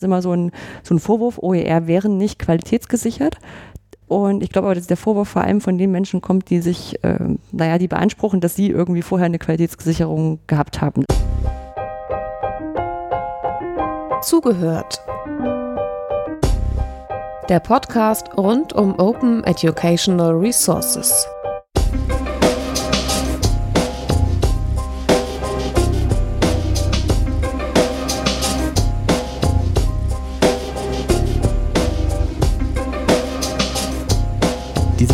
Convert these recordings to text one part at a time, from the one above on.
ist immer so ein, so ein Vorwurf, OER wären nicht qualitätsgesichert. Und ich glaube aber, dass der Vorwurf vor allem von den Menschen kommt, die sich, äh, naja, die beanspruchen, dass sie irgendwie vorher eine Qualitätsgesicherung gehabt haben. Zugehört. Der Podcast rund um Open Educational Resources.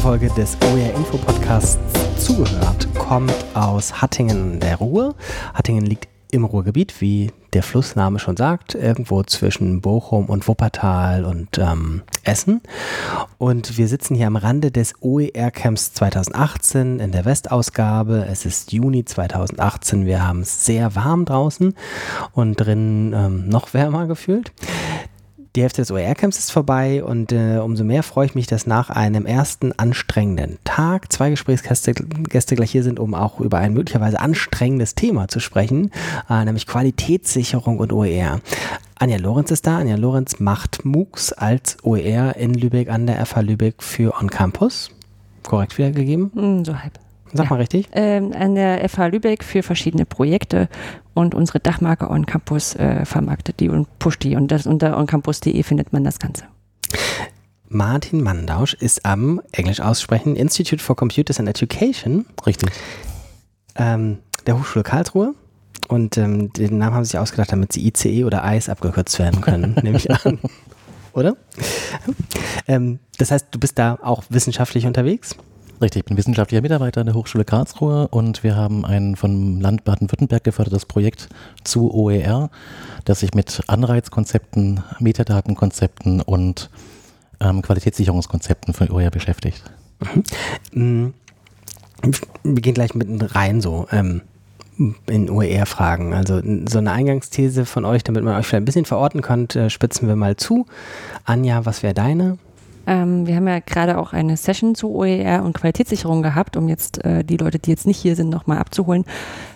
Folge des OER Info Podcasts zugehört kommt aus Hattingen der Ruhr. Hattingen liegt im Ruhrgebiet, wie der Flussname schon sagt, irgendwo zwischen Bochum und Wuppertal und ähm, Essen. Und wir sitzen hier am Rande des OER Camps 2018 in der Westausgabe. Es ist Juni 2018. Wir haben es sehr warm draußen und drin ähm, noch wärmer gefühlt. Die Hälfte des OER-Camps ist vorbei und äh, umso mehr freue ich mich, dass nach einem ersten anstrengenden Tag zwei Gesprächsgäste Gäste gleich hier sind, um auch über ein möglicherweise anstrengendes Thema zu sprechen, äh, nämlich Qualitätssicherung und OER. Anja Lorenz ist da. Anja Lorenz macht MOOCs als OER in Lübeck an der FH Lübeck für On Campus. Korrekt wiedergegeben? Mm, so halb. Sag ja. mal richtig. Ähm, an der FH Lübeck für verschiedene Projekte und unsere Dachmarke On Campus äh, vermarktet die und pusht die und das unter oncampus.de findet man das Ganze. Martin Mandausch ist am Englisch aussprechen Institute for Computers and Education. Richtig. Ähm, der Hochschule Karlsruhe. Und ähm, den Namen haben sie sich ausgedacht, damit sie ICE oder ICE abgekürzt werden können, nehme ich an. Oder? Ähm, das heißt, du bist da auch wissenschaftlich unterwegs? Richtig, ich bin wissenschaftlicher Mitarbeiter an der Hochschule Karlsruhe und wir haben ein vom Land Baden-Württemberg gefördertes Projekt zu OER, das sich mit Anreizkonzepten, Metadatenkonzepten und ähm, Qualitätssicherungskonzepten von OER beschäftigt. Mhm. Wir gehen gleich mitten rein so. Ähm in OER-Fragen. Also so eine Eingangsthese von euch, damit man euch vielleicht ein bisschen verorten kann, äh, spitzen wir mal zu. Anja, was wäre deine? Ähm, wir haben ja gerade auch eine Session zu OER und Qualitätssicherung gehabt, um jetzt äh, die Leute, die jetzt nicht hier sind, nochmal abzuholen.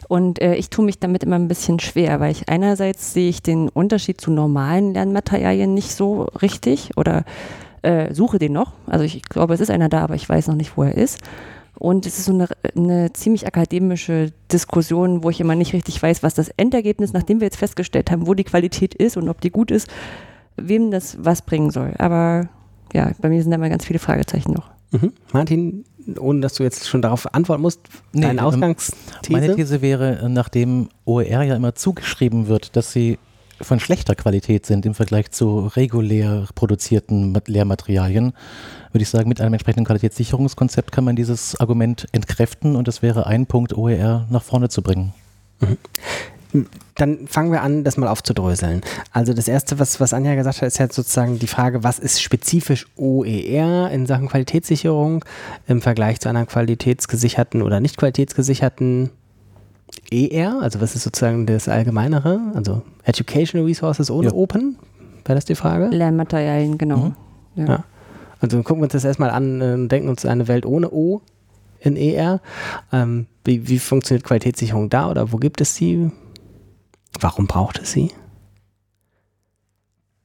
Und äh, ich tue mich damit immer ein bisschen schwer, weil ich einerseits sehe ich den Unterschied zu normalen Lernmaterialien nicht so richtig oder äh, suche den noch. Also ich glaube, es ist einer da, aber ich weiß noch nicht, wo er ist. Und es ist so eine, eine, ziemlich akademische Diskussion, wo ich immer nicht richtig weiß, was das Endergebnis, nachdem wir jetzt festgestellt haben, wo die Qualität ist und ob die gut ist, wem das was bringen soll. Aber ja, bei mir sind da mal ganz viele Fragezeichen noch. Mhm. Martin, ohne dass du jetzt schon darauf antworten musst, nee, deine ähm, Ausgangsthese? Meine These wäre, nachdem OER ja immer zugeschrieben wird, dass sie von schlechter Qualität sind im Vergleich zu regulär produzierten Lehrmaterialien, würde ich sagen, mit einem entsprechenden Qualitätssicherungskonzept kann man dieses Argument entkräften und es wäre ein Punkt, OER nach vorne zu bringen. Mhm. Dann fangen wir an, das mal aufzudröseln. Also das Erste, was, was Anja gesagt hat, ist jetzt sozusagen die Frage, was ist spezifisch OER in Sachen Qualitätssicherung im Vergleich zu anderen qualitätsgesicherten oder nicht qualitätsgesicherten ER? Also was ist sozusagen das Allgemeinere? Also Educational Resources ohne ja. Open? Wäre das die Frage? Lernmaterialien, genau. Mhm. Ja. ja. Also gucken wir uns das erstmal an und denken uns eine Welt ohne O in ER. Ähm, wie, wie funktioniert Qualitätssicherung da oder wo gibt es sie? Warum braucht es sie?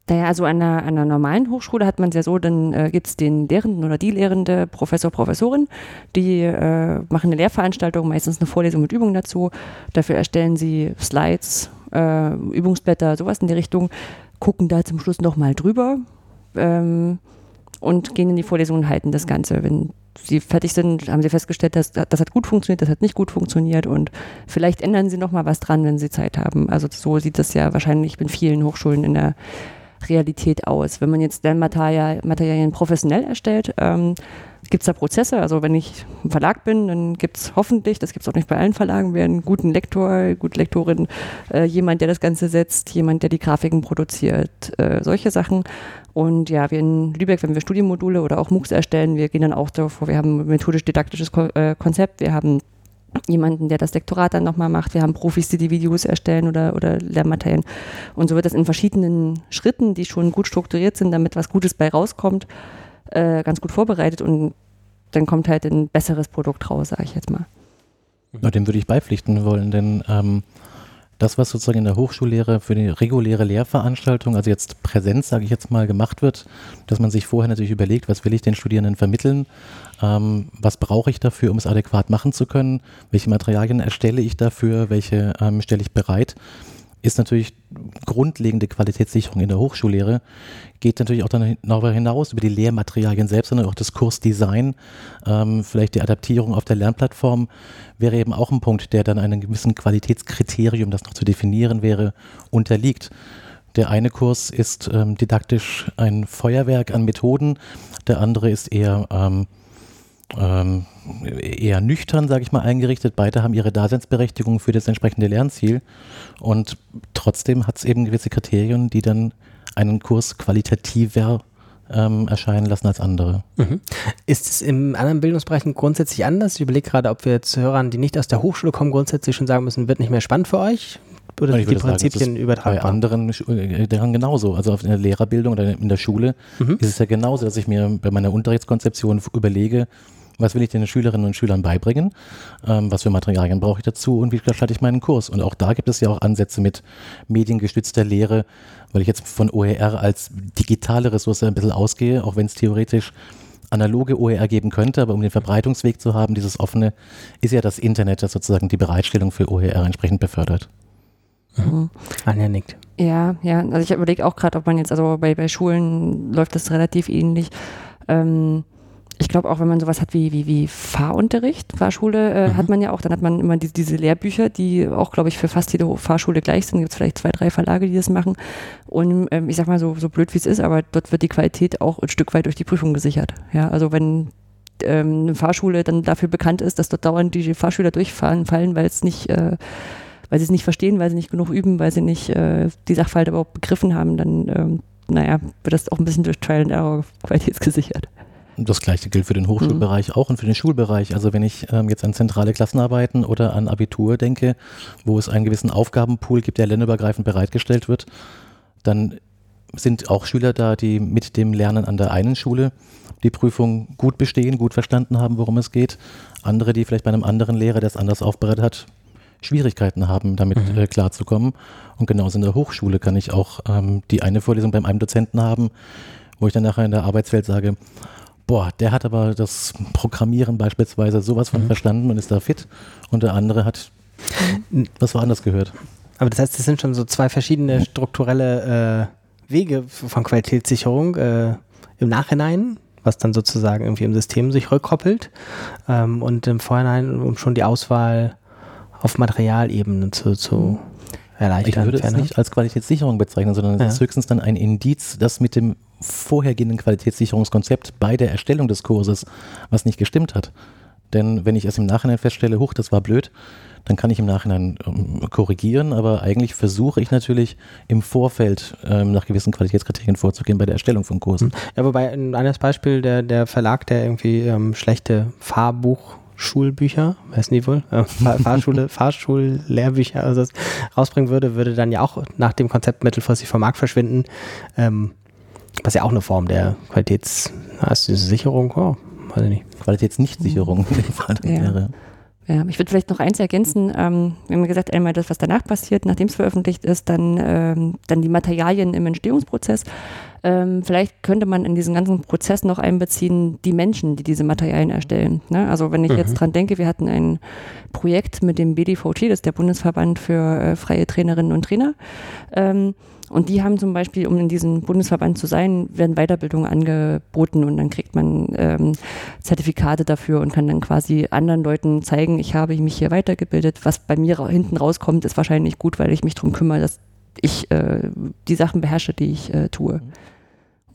Naja, also an einer, an einer normalen Hochschule hat man es ja so, dann äh, gibt es den Lehrenden oder die Lehrende, Professor, Professorin, die äh, machen eine Lehrveranstaltung, meistens eine Vorlesung mit Übungen dazu. Dafür erstellen sie Slides, äh, Übungsblätter, sowas in die Richtung, gucken da zum Schluss nochmal drüber ähm, und gehen in die Vorlesung und halten das Ganze. Wenn sie fertig sind, haben sie festgestellt, dass das hat gut funktioniert, das hat nicht gut funktioniert und vielleicht ändern sie noch mal was dran, wenn sie Zeit haben. Also so sieht das ja wahrscheinlich in vielen Hochschulen in der Realität aus. Wenn man jetzt Lernmaterialien professionell erstellt, ähm, gibt es da Prozesse. Also wenn ich ein Verlag bin, dann gibt es hoffentlich, das gibt es auch nicht bei allen Verlagen, wir einen guten Lektor, gute Lektorin, äh, jemand, der das Ganze setzt, jemand, der die Grafiken produziert, äh, solche Sachen. Und ja, wir in Lübeck, wenn wir Studienmodule oder auch MOOCs erstellen, wir gehen dann auch davor, wir haben ein methodisch-didaktisches äh, Konzept, wir haben jemanden, der das Lektorat dann nochmal macht. Wir haben Profis, die die Videos erstellen oder, oder Lernmaterialien. Und so wird das in verschiedenen Schritten, die schon gut strukturiert sind, damit was Gutes bei rauskommt, äh, ganz gut vorbereitet und dann kommt halt ein besseres Produkt raus, sage ich jetzt mal. Dem würde ich beipflichten wollen, denn ähm, das, was sozusagen in der Hochschullehre für die reguläre Lehrveranstaltung, also jetzt Präsenz, sage ich jetzt mal, gemacht wird, dass man sich vorher natürlich überlegt, was will ich den Studierenden vermitteln, ähm, was brauche ich dafür, um es adäquat machen zu können, welche Materialien erstelle ich dafür, welche ähm, stelle ich bereit ist natürlich grundlegende Qualitätssicherung in der Hochschullehre, geht natürlich auch dann darüber hinaus über die Lehrmaterialien selbst, sondern auch das Kursdesign, ähm, vielleicht die Adaptierung auf der Lernplattform wäre eben auch ein Punkt, der dann einem gewissen Qualitätskriterium, das noch zu definieren wäre, unterliegt. Der eine Kurs ist ähm, didaktisch ein Feuerwerk an Methoden, der andere ist eher ähm, ähm, eher nüchtern, sage ich mal, eingerichtet. Beide haben ihre Daseinsberechtigung für das entsprechende Lernziel. Und trotzdem hat es eben gewisse Kriterien, die dann einen Kurs qualitativer ähm, erscheinen lassen als andere. Mhm. Ist es im anderen Bildungsbereichen grundsätzlich anders? Ich überlege gerade, ob wir jetzt Hörern, die nicht aus der Hochschule kommen, grundsätzlich schon sagen müssen, wird nicht mehr spannend für euch? Oder sind die Prinzipien sagen, übertragbar? Bei anderen äh, daran genauso. Also in der Lehrerbildung oder in der Schule mhm. ist es ja genauso, dass ich mir bei meiner Unterrichtskonzeption überlege, was will ich den Schülerinnen und Schülern beibringen, ähm, was für Materialien brauche ich dazu und wie gestalte ich meinen Kurs. Und auch da gibt es ja auch Ansätze mit mediengestützter Lehre, weil ich jetzt von OER als digitale Ressource ein bisschen ausgehe, auch wenn es theoretisch analoge OER geben könnte, aber um den Verbreitungsweg zu haben, dieses offene, ist ja das Internet, das sozusagen die Bereitstellung für OER entsprechend befördert. Mhm. Anja nickt. Ja, ja, also ich überlege auch gerade, ob man jetzt, also bei, bei Schulen läuft das relativ ähnlich. Ähm, ich glaube auch, wenn man sowas hat wie, wie, wie Fahrunterricht, Fahrschule äh, mhm. hat man ja auch, dann hat man immer die, diese Lehrbücher, die auch, glaube ich, für fast jede Fahrschule gleich sind. Gibt es vielleicht zwei, drei Verlage, die das machen. Und ähm, ich sag mal so, so blöd wie es ist, aber dort wird die Qualität auch ein Stück weit durch die Prüfung gesichert. Ja, also wenn ähm, eine Fahrschule dann dafür bekannt ist, dass dort dauernd die Fahrschüler durchfallen, fallen, weil es nicht, äh, weil sie es nicht verstehen, weil sie nicht genug üben, weil sie nicht äh, die Sachverhalte überhaupt begriffen haben, dann, ähm, naja, wird das auch ein bisschen durch Trial and Error qualitätsgesichert. Das gleiche gilt für den Hochschulbereich mhm. auch und für den Schulbereich. Also wenn ich ähm, jetzt an zentrale Klassenarbeiten oder an Abitur denke, wo es einen gewissen Aufgabenpool gibt, der länderübergreifend bereitgestellt wird, dann sind auch Schüler da, die mit dem Lernen an der einen Schule die Prüfung gut bestehen, gut verstanden haben, worum es geht. Andere, die vielleicht bei einem anderen Lehrer, der es anders aufbereitet hat, Schwierigkeiten haben, damit mhm. äh, klarzukommen. Und genauso in der Hochschule kann ich auch ähm, die eine Vorlesung beim einem Dozenten haben, wo ich dann nachher in der Arbeitswelt sage, boah, der hat aber das Programmieren beispielsweise sowas von mhm. verstanden und ist da fit und der andere hat was woanders gehört. Aber das heißt, das sind schon so zwei verschiedene strukturelle äh, Wege von Qualitätssicherung äh, im Nachhinein, was dann sozusagen irgendwie im System sich rückkoppelt ähm, und im Vorhinein, um schon die Auswahl auf Materialebene zu, zu erleichtern. Ich würde es nicht als Qualitätssicherung bezeichnen, sondern ja. es ist höchstens dann ein Indiz, das mit dem vorhergehenden Qualitätssicherungskonzept bei der Erstellung des Kurses was nicht gestimmt hat. Denn wenn ich es im Nachhinein feststelle, huch, das war blöd, dann kann ich im Nachhinein ähm, korrigieren, aber eigentlich versuche ich natürlich im Vorfeld ähm, nach gewissen Qualitätskriterien vorzugehen bei der Erstellung von Kursen. Ja, wobei ein anderes Beispiel, der, der Verlag, der irgendwie ähm, schlechte Fahrbuch Schulbücher, weiß nicht wohl, äh, Fahrschule, Fahrschullehrbücher also das rausbringen würde, würde dann ja auch nach dem Konzept mittelfristig vom Markt verschwinden. Ähm, was ja auch eine Form der Qualitätssicherung, oh, weiß ich nicht. Qualitätsnichtsicherung in dem Fall ja. wäre. Ja, ich würde vielleicht noch eins ergänzen. Ähm, wir haben gesagt, einmal das, was danach passiert, nachdem es veröffentlicht ist, dann, ähm, dann die Materialien im Entstehungsprozess. Ähm, vielleicht könnte man in diesen ganzen Prozess noch einbeziehen, die Menschen, die diese Materialien erstellen. Ne? Also wenn ich mhm. jetzt dran denke, wir hatten ein Projekt mit dem BDVT, das ist der Bundesverband für äh, freie Trainerinnen und Trainer. Ähm, und die haben zum Beispiel, um in diesem Bundesverband zu sein, werden Weiterbildungen angeboten und dann kriegt man ähm, Zertifikate dafür und kann dann quasi anderen Leuten zeigen, ich habe mich hier weitergebildet. Was bei mir ra hinten rauskommt, ist wahrscheinlich gut, weil ich mich darum kümmere, dass ich äh, die Sachen beherrsche, die ich äh, tue.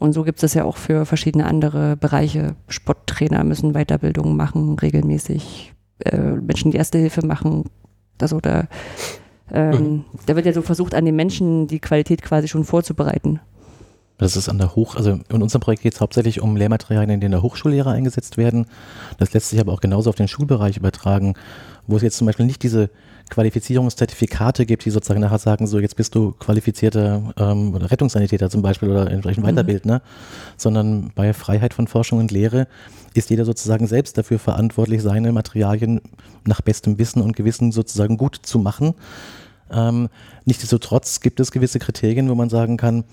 Und so gibt es ja auch für verschiedene andere Bereiche. Sporttrainer müssen Weiterbildungen machen, regelmäßig. Äh, Menschen, die Erste Hilfe machen. Also da ähm, mhm. Da wird ja so versucht, an den Menschen die Qualität quasi schon vorzubereiten. Das ist an der Hoch, also in unserem Projekt geht es hauptsächlich um Lehrmaterialien, in denen der Hochschullehrer eingesetzt werden. Das lässt sich aber auch genauso auf den Schulbereich übertragen, wo es jetzt zum Beispiel nicht diese Qualifizierungszertifikate gibt, die sozusagen nachher sagen, so jetzt bist du qualifizierter ähm, oder Rettungssanitäter zum Beispiel oder entsprechend mhm. Weiterbildner, sondern bei Freiheit von Forschung und Lehre ist jeder sozusagen selbst dafür verantwortlich, seine Materialien nach bestem Wissen und Gewissen sozusagen gut zu machen Ähm, nichtsdestotrotz gibt es gewisse Kriterien, wo man sagen kann,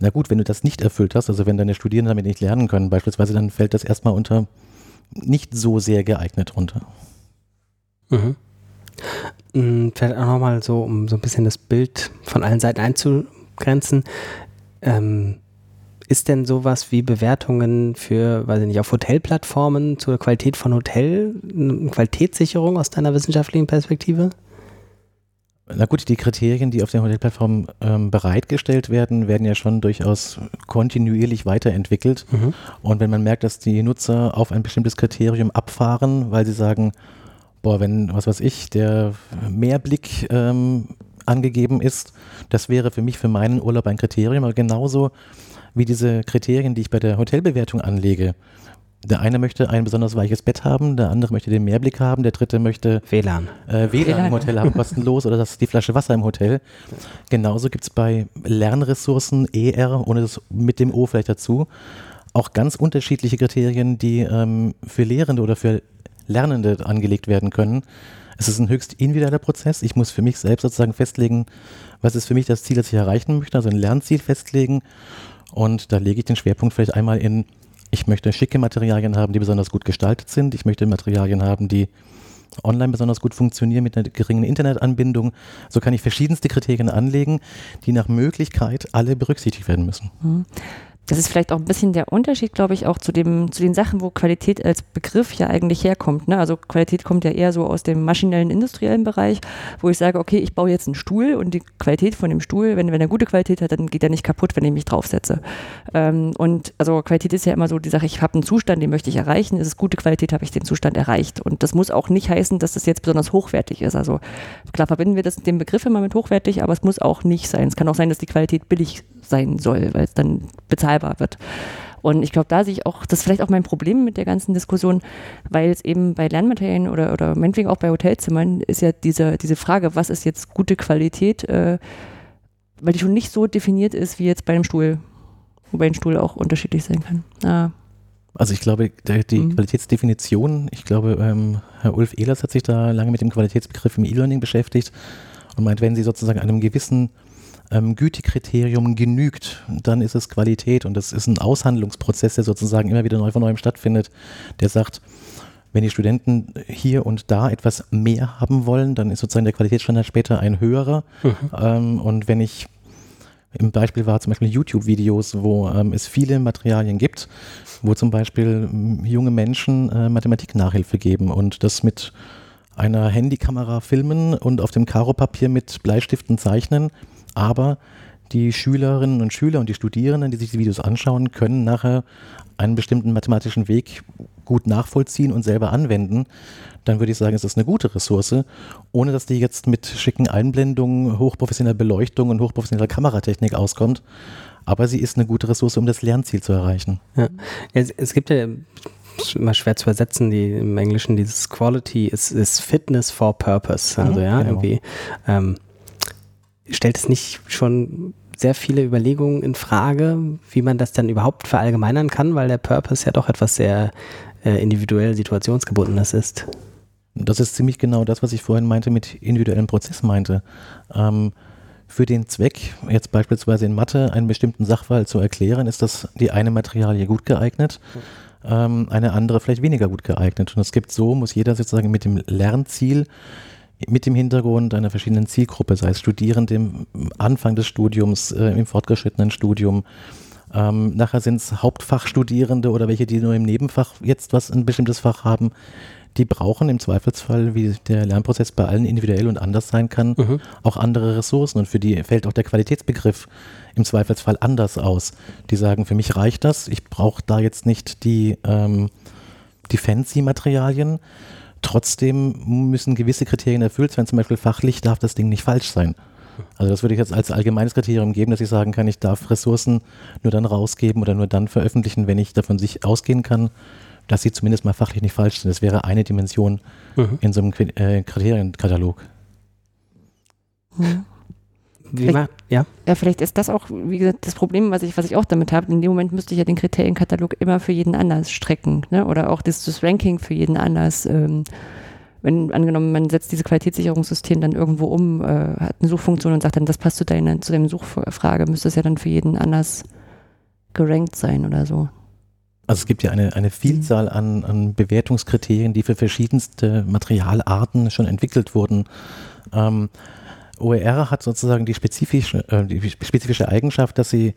na gut, wenn du das nicht erfüllt hast, also wenn deine Studierenden damit nicht lernen können, beispielsweise, dann fällt das erstmal unter nicht so sehr geeignet runter. Mhm. Mm, vielleicht auch nochmal so, um so ein bisschen das Bild von allen Seiten einzugrenzen. Ähm, ist denn sowas wie Bewertungen für, weiß ich nicht, auf Hotelplattformen zur Qualität von Hotel, eine Qualitätssicherung aus deiner wissenschaftlichen Perspektive? Na gut, die Kriterien, die auf den Hotelplattformen ähm, bereitgestellt werden, werden ja schon durchaus kontinuierlich weiterentwickelt. Mhm. Und wenn man merkt, dass die Nutzer auf ein bestimmtes Kriterium abfahren, weil sie sagen, boah, wenn, was weiß ich, der Mehrblick ähm, angegeben ist, das wäre für mich für meinen Urlaub ein Kriterium, aber genauso wie diese Kriterien, die ich bei der Hotelbewertung anlege. Der eine möchte ein besonders weiches Bett haben, der andere möchte den Mehrblick haben, der dritte möchte WLAN, äh, WLAN, WLAN im Hotel haben, kostenlos oder das die Flasche Wasser im Hotel. Genauso gibt es bei Lernressourcen, ER, ohne das mit dem O vielleicht dazu, auch ganz unterschiedliche Kriterien, die ähm, für Lehrende oder für Lernende angelegt werden können. Es ist ein höchst individueller Prozess. Ich muss für mich selbst sozusagen festlegen, was ist für mich das Ziel, das ich erreichen möchte, also ein Lernziel festlegen. Und da lege ich den Schwerpunkt vielleicht einmal in ich möchte schicke Materialien haben, die besonders gut gestaltet sind. Ich möchte Materialien haben, die online besonders gut funktionieren mit einer geringen Internetanbindung. So kann ich verschiedenste Kriterien anlegen, die nach Möglichkeit alle berücksichtigt werden müssen. Mhm das ist vielleicht auch ein bisschen der Unterschied, glaube ich, auch zu, dem, zu den Sachen, wo Qualität als Begriff ja eigentlich herkommt. Ne? Also Qualität kommt ja eher so aus dem maschinellen, industriellen Bereich, wo ich sage, okay, ich baue jetzt einen Stuhl und die Qualität von dem Stuhl, wenn, wenn er gute Qualität hat, dann geht er nicht kaputt, wenn ich mich draufsetze. Ähm, und also Qualität ist ja immer so die Sache, ich habe einen Zustand, den möchte ich erreichen. Ist es gute Qualität, habe ich den Zustand erreicht. Und das muss auch nicht heißen, dass das jetzt besonders hochwertig ist. Also klar verbinden wir das den Begriff immer mit hochwertig, aber es muss auch nicht sein. Es kann auch sein, dass die Qualität billig sein soll, weil es dann bezahlbar wird. Und ich glaube, da sehe ich auch, das ist vielleicht auch mein Problem mit der ganzen Diskussion, weil es eben bei Lernmaterialien oder, oder meinetwegen auch bei Hotelzimmern ist ja diese, diese Frage, was ist jetzt gute Qualität, äh, weil die schon nicht so definiert ist wie jetzt bei einem Stuhl, wobei ein Stuhl auch unterschiedlich sein kann. Ah. Also ich glaube, der, die mhm. Qualitätsdefinition, ich glaube, ähm, Herr Ulf Ehlers hat sich da lange mit dem Qualitätsbegriff im E-Learning beschäftigt und meint, wenn Sie sozusagen einem gewissen ähm, Gütekriterium genügt, dann ist es Qualität und das ist ein Aushandlungsprozess, der sozusagen immer wieder neu von neuem stattfindet, der sagt, wenn die Studenten hier und da etwas mehr haben wollen, dann ist sozusagen der Qualitätsstandard später ein höherer. Mhm. Ähm, und wenn ich im Beispiel war zum Beispiel YouTube-Videos, wo ähm, es viele Materialien gibt, wo zum Beispiel ähm, junge Menschen äh, Mathematik-Nachhilfe geben und das mit einer Handykamera filmen und auf dem Karopapier mit Bleistiften zeichnen aber die Schülerinnen und Schüler und die Studierenden, die sich die Videos anschauen, können nachher einen bestimmten mathematischen Weg gut nachvollziehen und selber anwenden, dann würde ich sagen, es ist eine gute Ressource, ohne dass die jetzt mit schicken Einblendungen, hochprofessioneller Beleuchtung und hochprofessioneller Kameratechnik auskommt. Aber sie ist eine gute Ressource, um das Lernziel zu erreichen. Ja. Es, es gibt ja immer schwer zu übersetzen, die im Englischen dieses Quality ist, ist Fitness for Purpose. Also mhm, ja, genau. irgendwie. Ähm, stellt es nicht schon sehr viele Überlegungen in Frage, wie man das dann überhaupt verallgemeinern kann, weil der Purpose ja doch etwas sehr äh, individuell situationsgebundenes ist. Das ist ziemlich genau das, was ich vorhin meinte mit individuellem Prozess meinte. Ähm, für den Zweck, jetzt beispielsweise in Mathe einen bestimmten Sachverhalt zu erklären, ist das die eine Materialie gut geeignet, ähm, eine andere vielleicht weniger gut geeignet. Und es gibt so, muss jeder sozusagen mit dem Lernziel mit dem Hintergrund einer verschiedenen Zielgruppe, sei es Studierende im Anfang des Studiums, äh, im fortgeschrittenen Studium. Ähm, nachher sind es Hauptfachstudierende oder welche, die nur im Nebenfach jetzt was ein bestimmtes Fach haben. Die brauchen im Zweifelsfall, wie der Lernprozess bei allen individuell und anders sein kann, mhm. auch andere Ressourcen. Und für die fällt auch der Qualitätsbegriff im Zweifelsfall anders aus. Die sagen, für mich reicht das, ich brauche da jetzt nicht die, ähm, die Fancy-Materialien, Trotzdem müssen gewisse Kriterien erfüllt sein, zum Beispiel fachlich darf das Ding nicht falsch sein. Also das würde ich jetzt als allgemeines Kriterium geben, dass ich sagen kann, ich darf Ressourcen nur dann rausgeben oder nur dann veröffentlichen, wenn ich davon sich ausgehen kann, dass sie zumindest mal fachlich nicht falsch sind. Das wäre eine Dimension mhm. in so einem äh, Kriterienkatalog. Ja. Wie vielleicht, ja? ja, vielleicht ist das auch, wie gesagt, das Problem, was ich, was ich auch damit habe. In dem Moment müsste ich ja den Kriterienkatalog immer für jeden anders strecken, ne? Oder auch das, das Ranking für jeden anders ähm, wenn angenommen, man setzt dieses Qualitätssicherungssystem dann irgendwo um, äh, hat eine Suchfunktion und sagt dann, das passt zu deiner, zu deinem Suchfrage, müsste es ja dann für jeden anders gerankt sein oder so. Also es gibt ja eine, eine Vielzahl an, an Bewertungskriterien, die für verschiedenste Materialarten schon entwickelt wurden. Ähm, OER hat sozusagen die spezifische, äh, die spezifische Eigenschaft, dass sie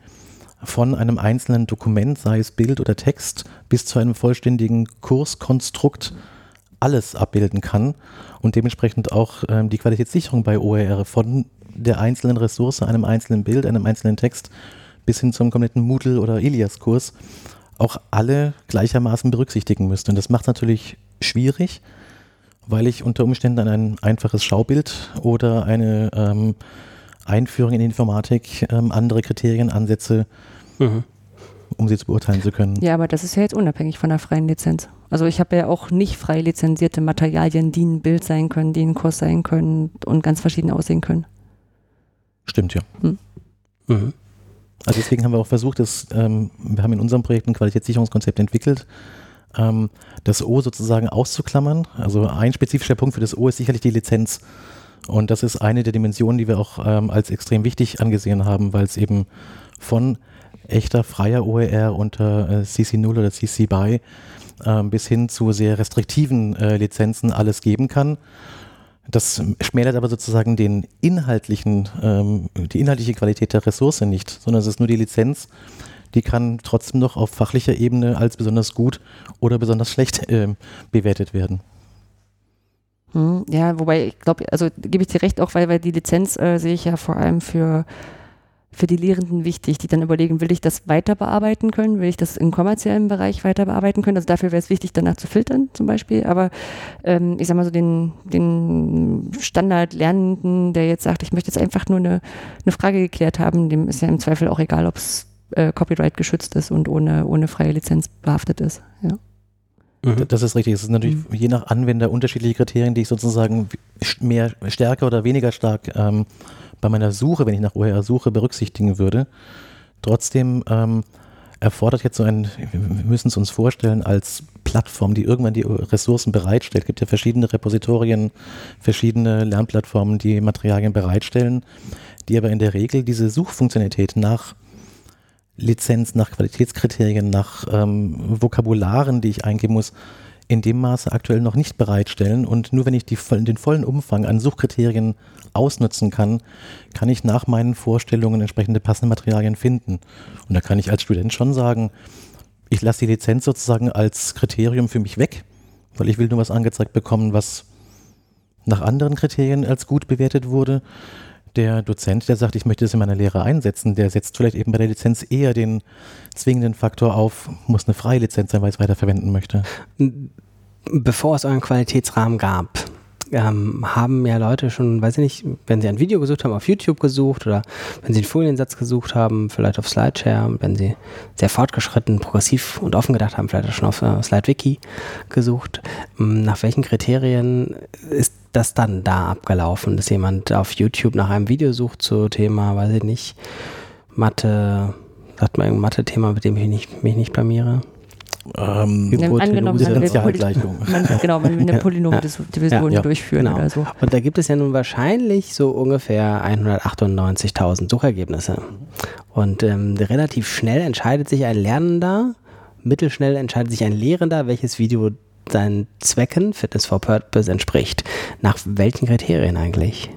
von einem einzelnen Dokument, sei es Bild oder Text, bis zu einem vollständigen Kurskonstrukt alles abbilden kann und dementsprechend auch ähm, die Qualitätssicherung bei OER von der einzelnen Ressource, einem einzelnen Bild, einem einzelnen Text bis hin zum kompletten Moodle- oder Ilias-Kurs auch alle gleichermaßen berücksichtigen müsste. Und das macht es natürlich schwierig, weil ich unter Umständen an ein einfaches Schaubild oder eine ähm, Einführung in die Informatik ähm, andere Kriterien ansetze, mhm. um sie zu beurteilen zu können. Ja, aber das ist ja jetzt unabhängig von der freien Lizenz. Also ich habe ja auch nicht frei lizenzierte Materialien, die ein Bild sein können, die ein Kurs sein können und ganz verschieden aussehen können. Stimmt, ja. Hm. Mhm. Also deswegen haben wir auch versucht, dass, ähm, wir haben in unserem Projekt ein Qualitätssicherungskonzept entwickelt, ähm, das O sozusagen auszuklammern. Also ein spezifischer Punkt für das O ist sicherlich die Lizenz. Und das ist eine der Dimensionen, die wir auch ähm, als extrem wichtig angesehen haben, weil es eben von echter freier OER unter äh, CC0 oder CC BY äh, bis hin zu sehr restriktiven äh, Lizenzen alles geben kann. Das schmälert aber sozusagen den inhaltlichen, ähm, die inhaltliche Qualität der Ressource nicht, sondern es ist nur die Lizenz, die kann trotzdem noch auf fachlicher Ebene als besonders gut oder besonders schlecht äh, bewertet werden. Hm, ja, wobei ich glaube, also gebe ich dir recht, auch weil, weil die Lizenz äh, sehe ich ja vor allem für für die Lehrenden wichtig, die dann überlegen, will ich das weiter bearbeiten können, will ich das im kommerziellen Bereich weiter bearbeiten können. Also dafür wäre es wichtig, danach zu filtern zum Beispiel. Aber ähm, ich sag mal so den, den Standard-Lernenden, der jetzt sagt, ich möchte jetzt einfach nur eine, eine Frage geklärt haben, dem ist ja im Zweifel auch egal, ob es äh, Copyright geschützt ist und ohne, ohne freie Lizenz behaftet ist. Ja. Mhm. Das ist richtig. Es ist natürlich mhm. je nach Anwender unterschiedliche Kriterien, die ich sozusagen mehr stärker oder weniger stark ähm, bei meiner Suche, wenn ich nach OER suche, berücksichtigen würde. Trotzdem ähm, erfordert jetzt so ein, wir müssen es uns vorstellen, als Plattform, die irgendwann die Ressourcen bereitstellt. Es gibt ja verschiedene Repositorien, verschiedene Lernplattformen, die Materialien bereitstellen, die aber in der Regel diese Suchfunktionalität nach Lizenz, nach Qualitätskriterien, nach ähm, Vokabularen, die ich eingeben muss, in dem Maße aktuell noch nicht bereitstellen. Und nur wenn ich die, den vollen Umfang an Suchkriterien ausnutzen kann, kann ich nach meinen Vorstellungen entsprechende passende Materialien finden. Und da kann ich als Student schon sagen, ich lasse die Lizenz sozusagen als Kriterium für mich weg, weil ich will nur was angezeigt bekommen, was nach anderen Kriterien als gut bewertet wurde. Der Dozent, der sagt, ich möchte es in meiner Lehre einsetzen, der setzt vielleicht eben bei der Lizenz eher den zwingenden Faktor auf, muss eine freie Lizenz sein, weil ich es weiterverwenden möchte. Bevor es euren Qualitätsrahmen gab, ähm, haben ja Leute schon, weiß ich nicht, wenn sie ein Video gesucht haben, auf YouTube gesucht oder wenn sie einen Foliensatz gesucht haben, vielleicht auf SlideShare, wenn sie sehr fortgeschritten, progressiv und offen gedacht haben, vielleicht auch schon auf äh, SlideWiki gesucht. Ähm, nach welchen Kriterien ist das dann da abgelaufen, dass jemand auf YouTube nach einem Video sucht zu Thema, weiß ich nicht, Mathe, sagt man irgendein Mathe-Thema, mit dem ich nicht, mich nicht blamiere? Ähm, angenommen, Differentialgleichung. Man, genau, man will eine Polynomdivision ja. durchführen genau. oder so. Und da gibt es ja nun wahrscheinlich so ungefähr 198.000 Suchergebnisse. Und ähm, relativ schnell entscheidet sich ein Lernender, mittelschnell entscheidet sich ein Lehrender, welches Video seinen Zwecken, Fitness for Purpose, entspricht. Nach welchen Kriterien eigentlich?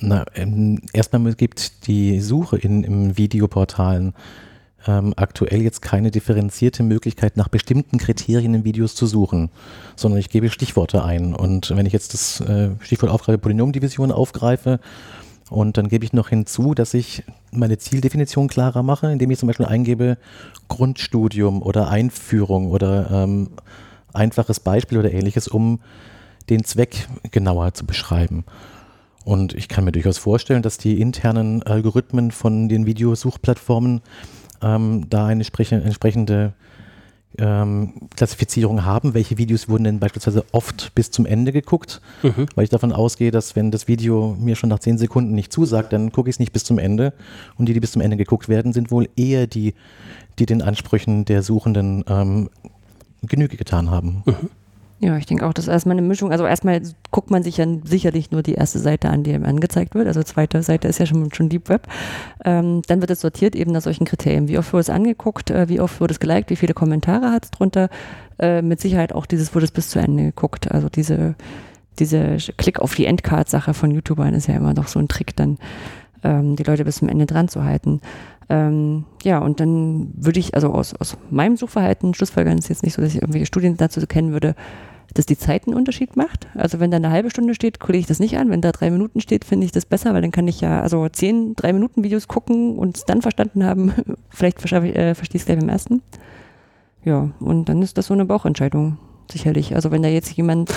Na, ähm, erstmal gibt die Suche in, in Videoportalen ähm, aktuell jetzt keine differenzierte Möglichkeit, nach bestimmten Kriterien in Videos zu suchen, sondern ich gebe Stichworte ein. Und wenn ich jetzt das äh, Stichwort Aufgabe Polynomdivision aufgreife und dann gebe ich noch hinzu, dass ich meine Zieldefinition klarer mache, indem ich zum Beispiel eingebe Grundstudium oder Einführung oder ähm, einfaches Beispiel oder ähnliches, um den Zweck genauer zu beschreiben. Und ich kann mir durchaus vorstellen, dass die internen Algorithmen von den Videosuchplattformen ähm, da eine entsprechende ähm, Klassifizierung haben, welche Videos wurden denn beispielsweise oft bis zum Ende geguckt, mhm. weil ich davon ausgehe, dass wenn das Video mir schon nach zehn Sekunden nicht zusagt, dann gucke ich es nicht bis zum Ende und die, die bis zum Ende geguckt werden, sind wohl eher die, die den Ansprüchen der Suchenden ähm, Genüge getan haben. Mhm. Ja, ich denke auch, das ist erstmal eine Mischung. Also erstmal guckt man sich ja sicherlich nur die erste Seite an, die einem angezeigt wird. Also zweite Seite ist ja schon, schon Deep Web. Ähm, dann wird es sortiert eben nach solchen Kriterien. Wie oft wurde es angeguckt, äh, wie oft wurde es geliked, wie viele Kommentare hat es drunter. Äh, mit Sicherheit auch dieses wurde es bis zu Ende geguckt. Also diese, diese Klick auf die Endcard-Sache von YouTubern ist ja immer noch so ein Trick, dann ähm, die Leute bis zum Ende dran zu halten. Ähm, ja, und dann würde ich, also aus, aus meinem Suchverhalten, Schlussfolgern ist jetzt nicht so, dass ich irgendwelche Studien dazu kennen würde, dass die Zeit einen Unterschied macht. Also wenn da eine halbe Stunde steht, gucke ich das nicht an. Wenn da drei Minuten steht, finde ich das besser, weil dann kann ich ja also zehn, drei Minuten Videos gucken und es dann verstanden haben. Vielleicht äh, verstehe ich es gleich beim ersten. Ja, und dann ist das so eine Bauchentscheidung. Sicherlich. Also wenn da jetzt jemand.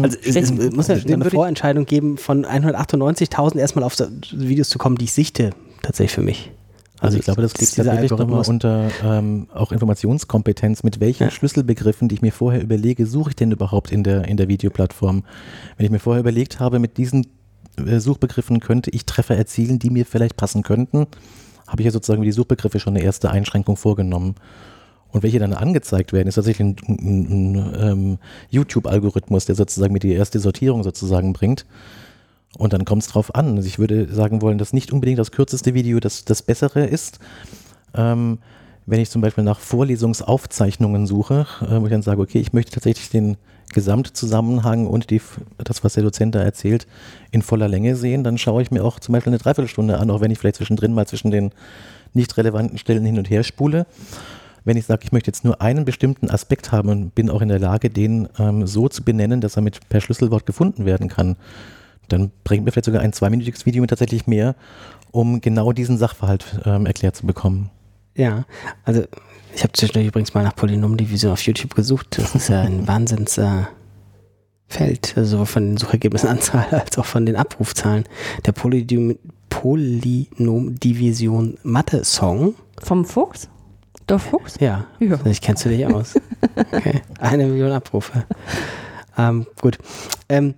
Also es, es muss ja eine Vorentscheidung geben, von 198.000 erstmal auf Videos zu kommen, die ich sichte, tatsächlich für mich. Also ich glaube, das liegt tatsächlich nochmal unter ähm, auch Informationskompetenz. Mit welchen ja. Schlüsselbegriffen, die ich mir vorher überlege, suche ich denn überhaupt in der, in der Videoplattform? Wenn ich mir vorher überlegt habe, mit diesen äh, Suchbegriffen könnte ich Treffer erzielen, die mir vielleicht passen könnten, habe ich ja sozusagen mit die Suchbegriffe schon eine erste Einschränkung vorgenommen. Und welche dann angezeigt werden, ist tatsächlich ein, ein, ein, ein ähm, YouTube-Algorithmus, der sozusagen mir die erste Sortierung sozusagen bringt. Und dann kommt es drauf an. Also ich würde sagen wollen, dass nicht unbedingt das kürzeste Video das, das bessere ist. Ähm, wenn ich zum Beispiel nach Vorlesungsaufzeichnungen suche, äh, wo ich dann sage, okay, ich möchte tatsächlich den Gesamtzusammenhang und die, das, was der Dozent da erzählt, in voller Länge sehen, dann schaue ich mir auch zum Beispiel eine Dreiviertelstunde an, auch wenn ich vielleicht zwischendrin mal zwischen den nicht relevanten Stellen hin und her spule. Wenn ich sage, ich möchte jetzt nur einen bestimmten Aspekt haben und bin auch in der Lage, den ähm, so zu benennen, dass er mit per Schlüsselwort gefunden werden kann, dann bringt mir vielleicht sogar ein zweiminütiges Video tatsächlich mehr, um genau diesen Sachverhalt ähm, erklärt zu bekommen. Ja, also ich habe zwischendurch übrigens mal nach Polynomdivision auf YouTube gesucht. Das ist ja ein Wahnsinnsfeld, äh, also sowohl von den Suchergebnisanzahl als auch von den Abrufzahlen. Der Polynomdivision Mathe-Song. Vom Fuchs? Dorf Fuchs? Ja, ja. ich kennst du dich aus. Okay. Eine Million Abrufe. Ähm, gut. Ähm,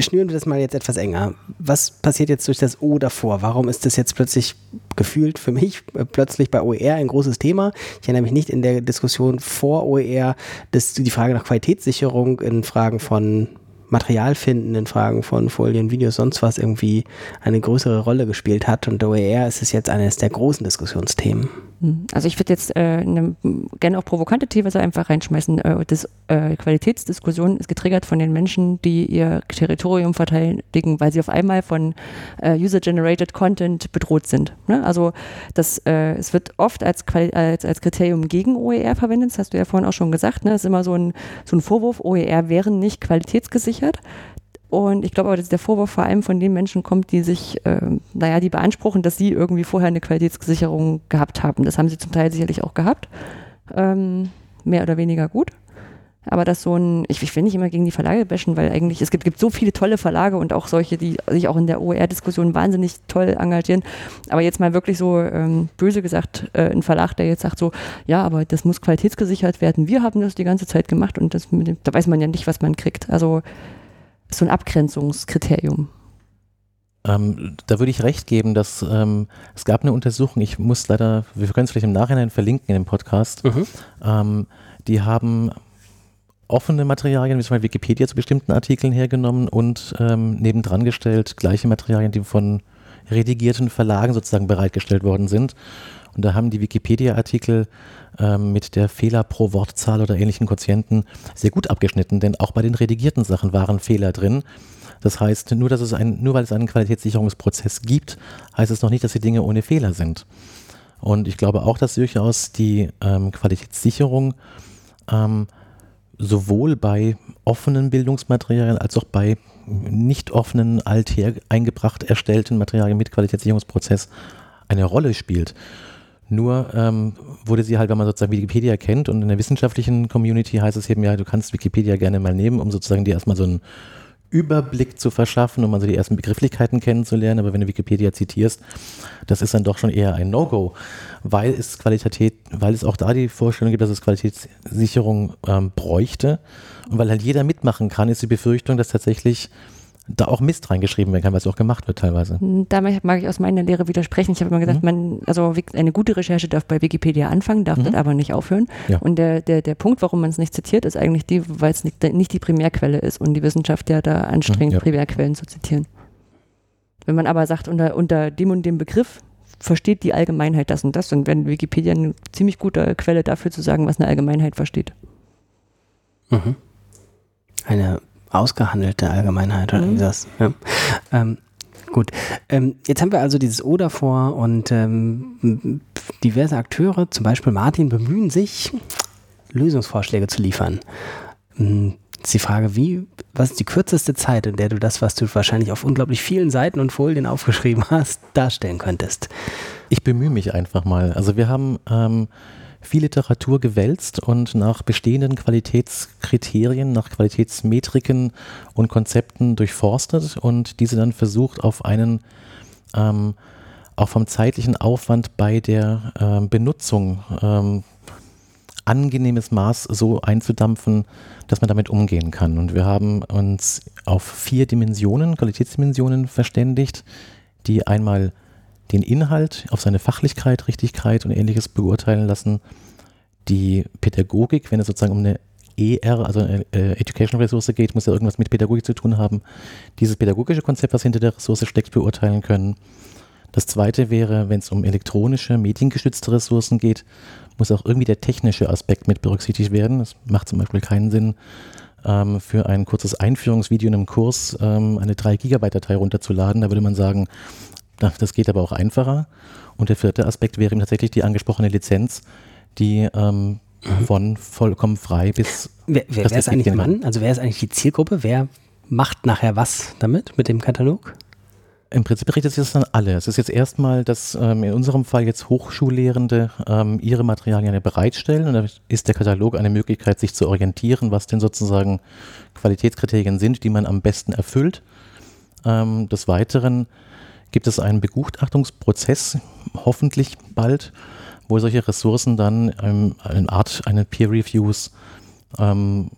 schnüren wir das mal jetzt etwas enger. Was passiert jetzt durch das O davor? Warum ist das jetzt plötzlich gefühlt für mich äh, plötzlich bei OER ein großes Thema? Ich erinnere mich nicht in der Diskussion vor OER, dass die Frage nach Qualitätssicherung in Fragen von Material finden, in Fragen von Folien, Videos, sonst was irgendwie eine größere Rolle gespielt hat. Und OER ist es jetzt eines der großen Diskussionsthemen. Hm. Also ich würde jetzt äh, eine gerne auch provokante These einfach reinschmeißen. Äh, das, äh, Qualitätsdiskussion ist getriggert von den Menschen, die ihr Territorium verteidigen, weil sie auf einmal von äh, User-Generated Content bedroht sind. Ne? Also das, äh, es wird oft als, als, als Kriterium gegen OER verwendet, das hast du ja vorhin auch schon gesagt. Ne? Das ist immer so ein, so ein Vorwurf, OER wären nicht qualitätsgesichert. Und ich glaube aber, dass der Vorwurf vor allem von den Menschen kommt, die sich, äh, naja, die beanspruchen, dass sie irgendwie vorher eine Qualitätssicherung gehabt haben. Das haben sie zum Teil sicherlich auch gehabt. Ähm, mehr oder weniger gut. Aber das so ein, ich, ich will nicht immer gegen die Verlage bashen, weil eigentlich, es gibt, gibt so viele tolle Verlage und auch solche, die sich auch in der OER-Diskussion wahnsinnig toll engagieren. Aber jetzt mal wirklich so ähm, böse gesagt, äh, ein Verlag, der jetzt sagt so, ja, aber das muss qualitätsgesichert werden. Wir haben das die ganze Zeit gemacht und das, da weiß man ja nicht, was man kriegt. Also so ein Abgrenzungskriterium. Ähm, da würde ich recht geben, dass ähm, es gab eine Untersuchung, ich muss leider, wir können es vielleicht im Nachhinein verlinken in dem Podcast, mhm. ähm, die haben offene Materialien, wie zum Beispiel Wikipedia zu bestimmten Artikeln hergenommen und ähm, nebendran gestellt gleiche Materialien, die von redigierten Verlagen sozusagen bereitgestellt worden sind. Und da haben die Wikipedia-Artikel ähm, mit der Fehler pro Wortzahl oder ähnlichen Quotienten sehr gut abgeschnitten, denn auch bei den redigierten Sachen waren Fehler drin. Das heißt, nur, dass es ein, nur weil es einen Qualitätssicherungsprozess gibt, heißt es noch nicht, dass die Dinge ohne Fehler sind. Und ich glaube auch, dass durchaus die ähm, Qualitätssicherung ähm, sowohl bei offenen Bildungsmaterialien als auch bei nicht offenen, alther eingebracht erstellten Materialien mit Qualitätssicherungsprozess eine Rolle spielt. Nur ähm, wurde sie halt, wenn man sozusagen Wikipedia kennt und in der wissenschaftlichen Community heißt es eben ja, du kannst Wikipedia gerne mal nehmen, um sozusagen dir erstmal so einen Überblick zu verschaffen, um also die ersten Begrifflichkeiten kennenzulernen. Aber wenn du Wikipedia zitierst, das ist dann doch schon eher ein No-Go, weil es Qualität, weil es auch da die Vorstellung gibt, dass es Qualitätssicherung ähm, bräuchte und weil halt jeder mitmachen kann, ist die Befürchtung, dass tatsächlich da auch Mist reingeschrieben werden kann, was auch gemacht wird teilweise. Da mag ich aus meiner Lehre widersprechen. Ich habe immer gesagt, mhm. man, also eine gute Recherche darf bei Wikipedia anfangen, darf mhm. dort aber nicht aufhören. Ja. Und der, der, der Punkt, warum man es nicht zitiert, ist eigentlich die, weil es nicht, nicht die Primärquelle ist und die Wissenschaft ja da anstrengt, mhm, ja. Primärquellen zu zitieren. Wenn man aber sagt, unter, unter dem und dem Begriff versteht die Allgemeinheit das und das, dann wäre Wikipedia eine ziemlich gute Quelle dafür zu sagen, was eine Allgemeinheit versteht. Mhm. Eine ausgehandelte Allgemeinheit oder mhm. das. Ja. Ähm, gut. Ähm, jetzt haben wir also dieses O davor und ähm, diverse Akteure, zum Beispiel Martin, bemühen sich, Lösungsvorschläge zu liefern. Hm, ist die Frage, wie, was ist die kürzeste Zeit, in der du das, was du wahrscheinlich auf unglaublich vielen Seiten und Folien aufgeschrieben hast, darstellen könntest? Ich bemühe mich einfach mal. Also wir haben ähm, viel Literatur gewälzt und nach bestehenden Qualitätskriterien, nach Qualitätsmetriken und Konzepten durchforstet und diese dann versucht auf einen ähm, auch vom zeitlichen Aufwand bei der ähm, Benutzung ähm, angenehmes Maß so einzudampfen, dass man damit umgehen kann. Und wir haben uns auf vier Dimensionen, Qualitätsdimensionen verständigt, die einmal den Inhalt auf seine Fachlichkeit, Richtigkeit und ähnliches beurteilen lassen. Die Pädagogik, wenn es sozusagen um eine ER, also eine äh, Education Ressource geht, muss ja irgendwas mit Pädagogik zu tun haben. Dieses pädagogische Konzept, was hinter der Ressource steckt, beurteilen können. Das zweite wäre, wenn es um elektronische, mediengestützte Ressourcen geht, muss auch irgendwie der technische Aspekt mit berücksichtigt werden. Es macht zum Beispiel keinen Sinn, ähm, für ein kurzes Einführungsvideo in einem Kurs ähm, eine 3 Gigabyte Datei runterzuladen. Da würde man sagen, das geht aber auch einfacher. Und der vierte Aspekt wäre eben tatsächlich die angesprochene Lizenz, die ähm, mhm. von vollkommen frei bis. Wer, wer, wer ist eigentlich der Mann? Also wer ist eigentlich die Zielgruppe? Wer macht nachher was damit, mit dem Katalog? Im Prinzip richtet sich das dann alle. Es ist jetzt erstmal, dass ähm, in unserem Fall jetzt Hochschullehrende ähm, ihre Materialien bereitstellen und da ist der Katalog eine Möglichkeit, sich zu orientieren, was denn sozusagen Qualitätskriterien sind, die man am besten erfüllt. Ähm, des Weiteren gibt es einen Begutachtungsprozess, hoffentlich bald, wo solche Ressourcen dann ähm, eine Art, eine Peer Reviews, ähm,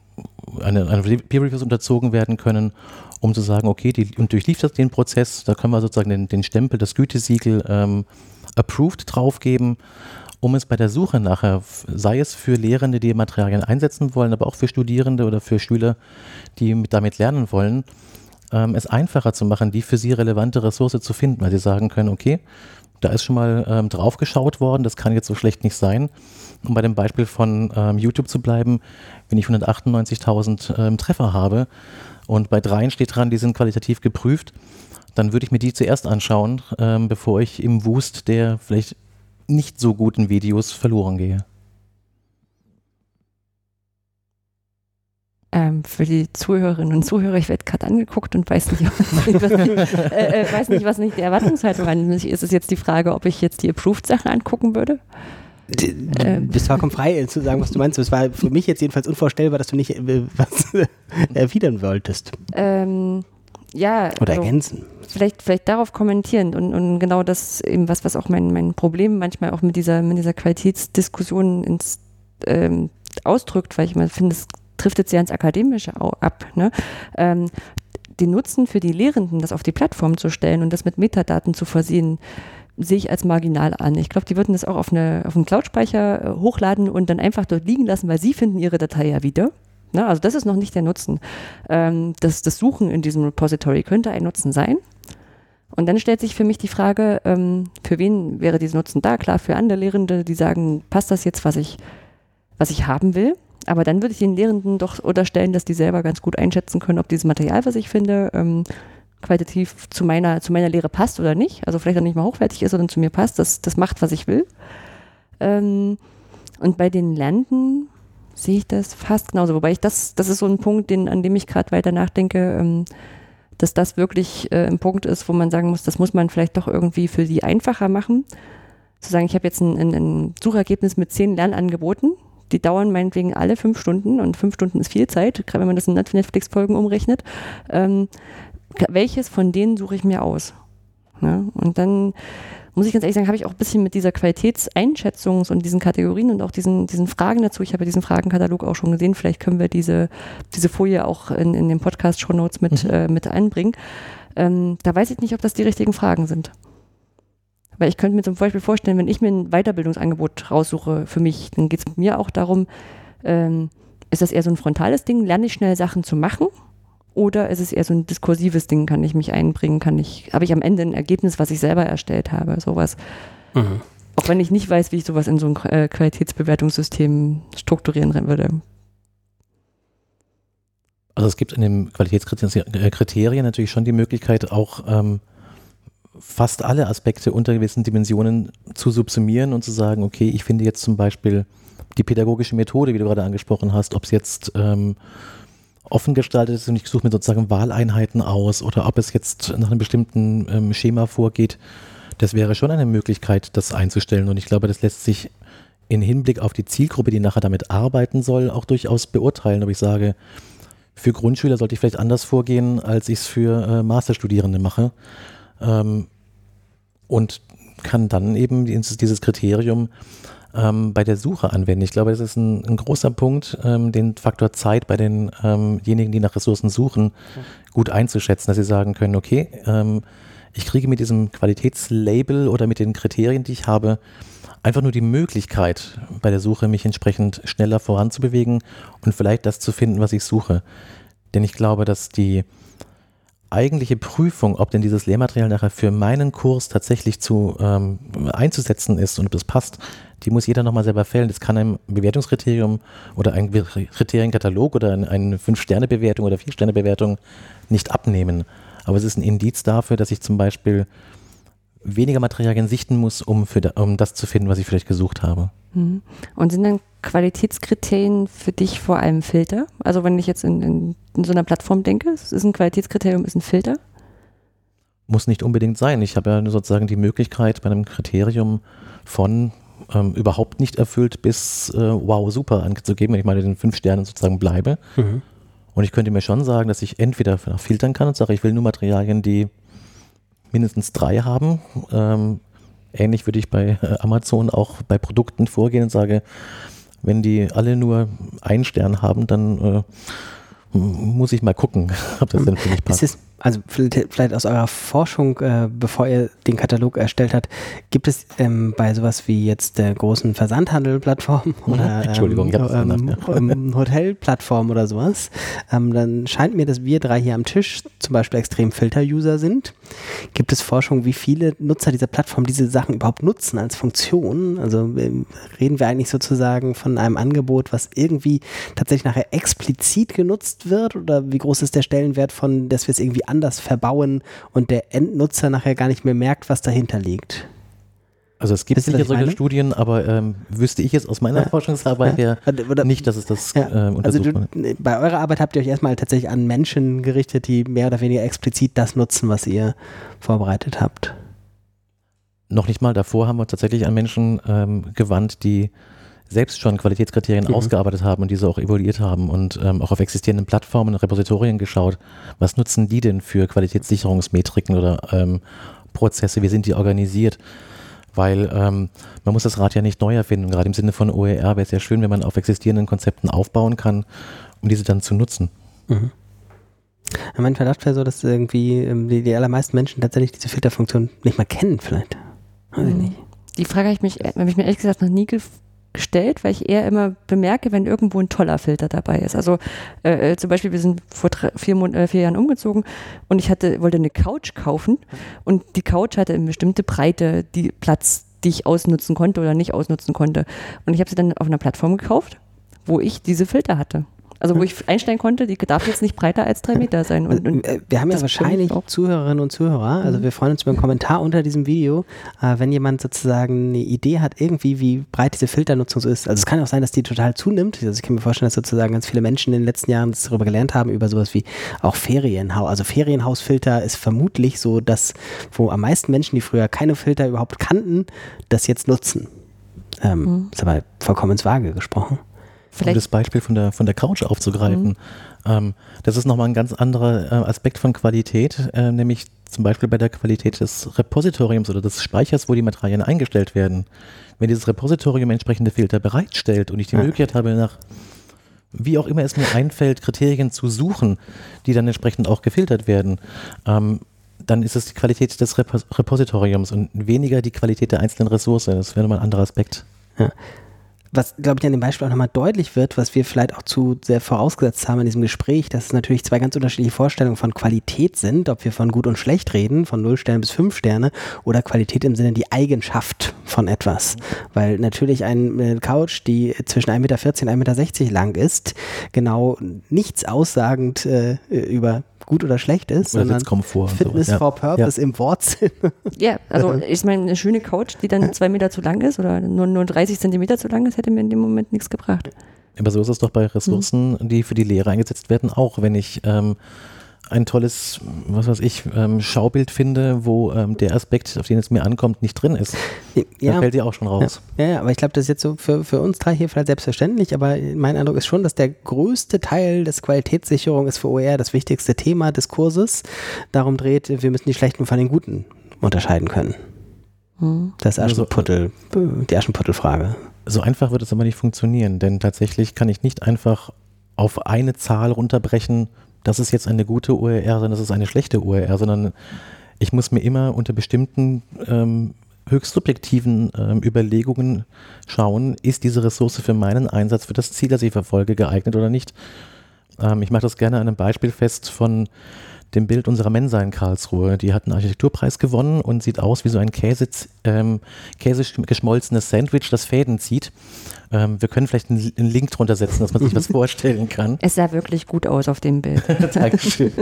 eine, eine Peer Reviews unterzogen werden können um zu sagen, okay, die und durchlief das den Prozess, da können wir sozusagen den, den Stempel, das Gütesiegel ähm, approved draufgeben, um es bei der Suche nachher, sei es für Lehrende, die Materialien einsetzen wollen, aber auch für Studierende oder für Schüler, die mit, damit lernen wollen, ähm, es einfacher zu machen, die für sie relevante Ressource zu finden, weil sie sagen können, okay, da ist schon mal ähm, drauf geschaut worden, das kann jetzt so schlecht nicht sein. Um bei dem Beispiel von ähm, YouTube zu bleiben, wenn ich 198.000 ähm, Treffer habe, und bei dreien steht dran, die sind qualitativ geprüft, dann würde ich mir die zuerst anschauen, ähm, bevor ich im Wust der vielleicht nicht so guten Videos verloren gehe. Ähm, für die Zuhörerinnen und Zuhörer, ich werde gerade angeguckt und weiß nicht, was, nicht, was, äh, äh, weiß nicht, was nicht die Erwartungshaltung an mich ist. Es jetzt die Frage, ob ich jetzt die Approved-Sachen angucken würde. Du ähm. bist vollkommen frei zu sagen, was du meinst. Es war für mich jetzt jedenfalls unvorstellbar, dass du nicht äh, was erwidern wolltest. Ähm, ja. Oder also ergänzen. Vielleicht, vielleicht darauf kommentieren und, und genau das eben was, was auch mein, mein Problem manchmal auch mit dieser, mit dieser Qualitätsdiskussion ins, ähm, ausdrückt, weil ich mal finde, es trifft jetzt sehr ins Akademische ab. Ne? Ähm, den Nutzen für die Lehrenden, das auf die Plattform zu stellen und das mit Metadaten zu versehen, sehe ich als marginal an. Ich glaube, die würden das auch auf, eine, auf einen Cloud-Speicher äh, hochladen und dann einfach dort liegen lassen, weil sie finden ihre Datei ja wieder. Na, ne? also das ist noch nicht der Nutzen. Ähm, das, das Suchen in diesem Repository könnte ein Nutzen sein. Und dann stellt sich für mich die Frage, ähm, für wen wäre dieser Nutzen da? Klar, für andere Lehrende, die sagen, passt das jetzt, was ich, was ich haben will? Aber dann würde ich den Lehrenden doch unterstellen, dass die selber ganz gut einschätzen können, ob dieses Material, was ich finde, ähm, qualitativ zu meiner, zu meiner Lehre passt oder nicht. Also vielleicht auch nicht mal hochwertig ist, sondern zu mir passt. Das, das macht, was ich will. Ähm, und bei den Lernenden sehe ich das fast genauso. Wobei ich das, das ist so ein Punkt, den, an dem ich gerade weiter nachdenke, ähm, dass das wirklich äh, ein Punkt ist, wo man sagen muss, das muss man vielleicht doch irgendwie für sie einfacher machen. Zu sagen, ich habe jetzt ein, ein, ein Suchergebnis mit zehn Lernangeboten, die dauern meinetwegen alle fünf Stunden und fünf Stunden ist viel Zeit, gerade wenn man das in Netflix-Folgen umrechnet. Ähm, welches von denen suche ich mir aus? Ne? Und dann muss ich ganz ehrlich sagen, habe ich auch ein bisschen mit dieser Qualitätseinschätzung und diesen Kategorien und auch diesen, diesen Fragen dazu, ich habe ja diesen Fragenkatalog auch schon gesehen, vielleicht können wir diese, diese Folie auch in, in den Podcast-Show-Notes mit, mhm. äh, mit einbringen. Ähm, da weiß ich nicht, ob das die richtigen Fragen sind. Weil ich könnte mir zum Beispiel vorstellen, wenn ich mir ein Weiterbildungsangebot raussuche für mich, dann geht es mir auch darum, ähm, ist das eher so ein frontales Ding, lerne ich schnell Sachen zu machen? Oder ist es eher so ein diskursives Ding, kann ich mich einbringen, kann ich, habe ich am Ende ein Ergebnis, was ich selber erstellt habe, sowas. Mhm. Auch wenn ich nicht weiß, wie ich sowas in so ein äh, Qualitätsbewertungssystem strukturieren würde. Also es gibt in den Qualitätskriterien natürlich schon die Möglichkeit, auch ähm, fast alle Aspekte unter gewissen Dimensionen zu subsumieren und zu sagen, okay, ich finde jetzt zum Beispiel die pädagogische Methode, wie du gerade angesprochen hast, ob es jetzt ähm, offen gestaltet ist und ich suche mir sozusagen Wahleinheiten aus oder ob es jetzt nach einem bestimmten ähm, Schema vorgeht, das wäre schon eine Möglichkeit, das einzustellen. Und ich glaube, das lässt sich in Hinblick auf die Zielgruppe, die nachher damit arbeiten soll, auch durchaus beurteilen. Ob ich sage, für Grundschüler sollte ich vielleicht anders vorgehen, als ich es für äh, Masterstudierende mache. Ähm, und kann dann eben dieses, dieses Kriterium ähm, bei der Suche anwenden. Ich glaube, das ist ein, ein großer Punkt, ähm, den Faktor Zeit bei denjenigen, ähm die nach Ressourcen suchen, gut einzuschätzen, dass sie sagen können, okay, ähm, ich kriege mit diesem Qualitätslabel oder mit den Kriterien, die ich habe, einfach nur die Möglichkeit bei der Suche, mich entsprechend schneller voranzubewegen und vielleicht das zu finden, was ich suche. Denn ich glaube, dass die eigentliche Prüfung, ob denn dieses Lehrmaterial nachher für meinen Kurs tatsächlich zu ähm, einzusetzen ist und ob es passt, die muss jeder nochmal selber fällen. Das kann ein Bewertungskriterium oder ein Kriterienkatalog oder eine Fünf-Sterne-Bewertung oder Vier-Sterne-Bewertung nicht abnehmen. Aber es ist ein Indiz dafür, dass ich zum Beispiel weniger Materialien sichten muss, um, für da, um das zu finden, was ich vielleicht gesucht habe. Mhm. Und sind dann Qualitätskriterien für dich vor allem Filter? Also wenn ich jetzt in, in, in so einer Plattform denke, ist ein Qualitätskriterium ist ein Filter? Muss nicht unbedingt sein. Ich habe ja sozusagen die Möglichkeit, bei einem Kriterium von ähm, überhaupt nicht erfüllt bis äh, wow, super anzugeben, wenn ich mal in den fünf Sternen sozusagen bleibe. Mhm. Und ich könnte mir schon sagen, dass ich entweder filtern kann und sage, ich will nur Materialien, die mindestens drei haben. Ähm, ähnlich würde ich bei äh, Amazon auch bei Produkten vorgehen und sage, wenn die alle nur einen Stern haben, dann äh, muss ich mal gucken, ob das denn für mich passt. Ist also vielleicht aus eurer Forschung, äh, bevor ihr den Katalog erstellt habt, gibt es ähm, bei sowas wie jetzt der großen Versandhandelplattform mhm. oder ähm, ähm, ähm, Hotelplattform oder sowas, ähm, dann scheint mir, dass wir drei hier am Tisch zum Beispiel extrem Filter-User sind. Gibt es Forschung, wie viele Nutzer dieser Plattform diese Sachen überhaupt nutzen als Funktion? Also ähm, reden wir eigentlich sozusagen von einem Angebot, was irgendwie tatsächlich nachher explizit genutzt wird oder wie groß ist der Stellenwert von, dass wir es irgendwie anders verbauen und der Endnutzer nachher gar nicht mehr merkt, was dahinter liegt. Also es gibt sicher solche Studien, aber ähm, wüsste ich jetzt aus meiner ja. Forschungsarbeit ja. her nicht, dass es das ja. äh, Also du, bei eurer Arbeit habt ihr euch erstmal tatsächlich an Menschen gerichtet, die mehr oder weniger explizit das nutzen, was ihr vorbereitet habt. Noch nicht mal davor haben wir tatsächlich an Menschen ähm, gewandt, die selbst schon Qualitätskriterien mhm. ausgearbeitet haben und diese auch evaluiert haben und ähm, auch auf existierenden Plattformen und Repositorien geschaut, was nutzen die denn für Qualitätssicherungsmetriken oder ähm, Prozesse, wie sind die organisiert? Weil ähm, man muss das Rad ja nicht neu erfinden. Gerade im Sinne von OER wäre es ja schön, wenn man auf existierenden Konzepten aufbauen kann, um diese dann zu nutzen. Mhm. Mein Verdacht wäre so, dass irgendwie ähm, die, die allermeisten Menschen tatsächlich diese Filterfunktion nicht mal kennen, vielleicht. Weiß ich mhm. nicht. Die Frage habe ich, mich, habe ich mir ehrlich gesagt noch nie gestellt, weil ich eher immer bemerke, wenn irgendwo ein toller Filter dabei ist. Also äh, äh zum Beispiel, wir sind vor drei, vier, äh, vier, Jahren umgezogen und ich hatte, wollte eine Couch kaufen und die Couch hatte eine bestimmte Breite, die Platz, die ich ausnutzen konnte oder nicht ausnutzen konnte. Und ich habe sie dann auf einer Plattform gekauft, wo ich diese Filter hatte. Also wo ich einstellen konnte, die darf jetzt nicht breiter als drei Meter sein. Und, und äh, wir haben ja wahrscheinlich Zuhörerinnen und Zuhörer, also mhm. wir freuen uns über einen Kommentar unter diesem Video, äh, wenn jemand sozusagen eine Idee hat, irgendwie, wie breit diese Filternutzung so ist. Also es kann auch sein, dass die total zunimmt. Also ich kann mir vorstellen, dass sozusagen ganz viele Menschen in den letzten Jahren darüber gelernt haben, über sowas wie auch Ferienhaus. Also Ferienhausfilter ist vermutlich so, dass wo am meisten Menschen, die früher keine Filter überhaupt kannten, das jetzt nutzen. Ähm, mhm. Ist aber vollkommen ins Vage gesprochen. Vielleicht. Um das Beispiel von der, von der Couch aufzugreifen. Mhm. Ähm, das ist nochmal ein ganz anderer äh, Aspekt von Qualität, äh, nämlich zum Beispiel bei der Qualität des Repositoriums oder des Speichers, wo die Materialien eingestellt werden. Wenn dieses Repositorium entsprechende Filter bereitstellt und ich die Ja. Möglichkeit habe, nach wie auch immer es mir einfällt, Kriterien zu suchen, die dann entsprechend auch gefiltert werden, ähm, dann ist es die Qualität des Repos Repositoriums und weniger die Qualität der einzelnen Ressource. Das wäre nochmal ein anderer Aspekt. Was, glaube ich, an dem Beispiel auch nochmal deutlich wird, was wir vielleicht auch zu sehr vorausgesetzt haben in diesem Gespräch, dass es natürlich zwei ganz unterschiedliche Vorstellungen von Qualität sind, ob wir von gut und schlecht reden, von 0 Sterne bis 5 Sterne, oder Qualität im Sinne die Eigenschaft von etwas. Weil natürlich eine Couch, die zwischen 1,14 Meter und 1,60 Meter lang ist, genau nichts aussagend äh, über gut oder schlecht ist, Oder sondern Sitzkomfort und Fitness ja. for Purpose im Wortsinn. Ja, also ich meine, eine schöne Couch, die dann zwei Meter zu lang ist oder nur, nur 30 Zentimeter zu lang ist, hätte mir in dem Moment nichts gebracht. Aber so ist es doch bei Ressourcen, die für die Lehre eingesetzt werden, auch. Wenn ich ähm, ein tolles, was weiß ich, ähm, Schaubild finde, wo ähm, der Aspekt, auf den es mir ankommt, nicht drin ist, dann fällt die auch schon raus. Ja, ja, aber ich glaube, das ist jetzt so für, für uns drei hier vielleicht selbstverständlich, aber mein Eindruck ist schon, dass der größte Teil des Qualitätssicherung ist für OER das wichtigste Thema des Kurses. Darum dreht, wir müssen die Schlechten von den Guten unterscheiden können. Hm. Das Also- Aschenputtel, die Aschenputtel-Frage. So einfach wird es aber nicht funktionieren, denn tatsächlich kann ich nicht einfach auf eine Zahl runterbrechen, das ist jetzt eine gute OER, sondern das ist eine schlechte OER, sondern ich muss mir immer unter bestimmten ähm, höchst subjektiven ähm, Überlegungen schauen, ist diese Ressource für meinen Einsatz, für das Ziel, das ich verfolge, geeignet oder nicht. Ähm, ich mache das gerne an einem Beispiel fest von dem Bild unserer Mensa in Karlsruhe. Die hat einen Architekturpreis gewonnen und sieht aus wie so ein Käse, ähm, käsegeschmolzenes Sandwich, das Fäden zieht. Ähm, wir können vielleicht einen, einen Link drunter setzen, dass man sich was vorstellen kann. Es sah wirklich gut aus auf dem Bild. Dankeschön.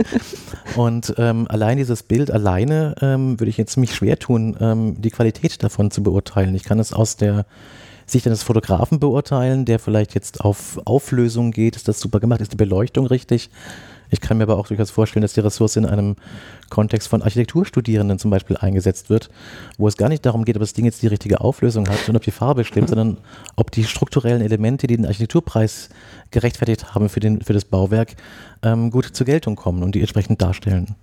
Und ähm, allein dieses Bild alleine ähm, würde ich jetzt ziemlich schwer tun, ähm, die Qualität davon zu beurteilen. Ich kann es aus der Sicht eines Fotografen beurteilen, der vielleicht jetzt auf Auflösung geht. Ist das super gemacht? Ist die Beleuchtung richtig? Ich kann mir aber auch durchaus vorstellen, dass die Ressource in einem Kontext von Architekturstudierenden zum Beispiel eingesetzt wird, wo es gar nicht darum geht, ob das Ding jetzt die richtige Auflösung hat und ob die Farbe stimmt, sondern ob die strukturellen Elemente, die den Architekturpreis gerechtfertigt haben für, den, für das Bauwerk, ähm, gut zur Geltung kommen und die entsprechend darstellen.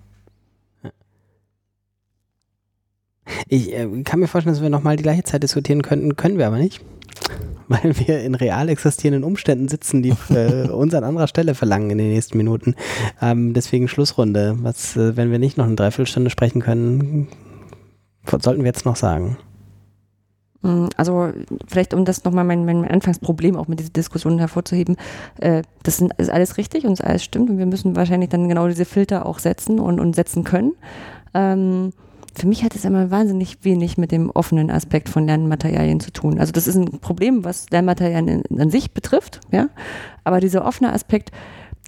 Ich äh, kann mir vorstellen, dass wir nochmal die gleiche Zeit diskutieren könnten, können wir aber nicht. Weil wir in real existierenden Umständen sitzen, die äh, uns an anderer Stelle verlangen in den nächsten Minuten. Ähm, deswegen Schlussrunde. Was, äh, wenn wir nicht noch eine Dreiviertelstunde sprechen können, was sollten wir jetzt noch sagen? Mm, Also vielleicht, um das nochmal mein, mein Anfangsproblem auch mit dieser Diskussion hervorzuheben, äh, das sind, ist alles richtig und ist alles stimmt und wir müssen wahrscheinlich dann genau diese Filter auch setzen und, und setzen können. Ähm, für mich hat es immer wahnsinnig wenig mit dem offenen Aspekt von Lernmaterialien zu tun. Also das ist ein Problem, was Lernmaterialien an sich betrifft, ja. Aber dieser offene Aspekt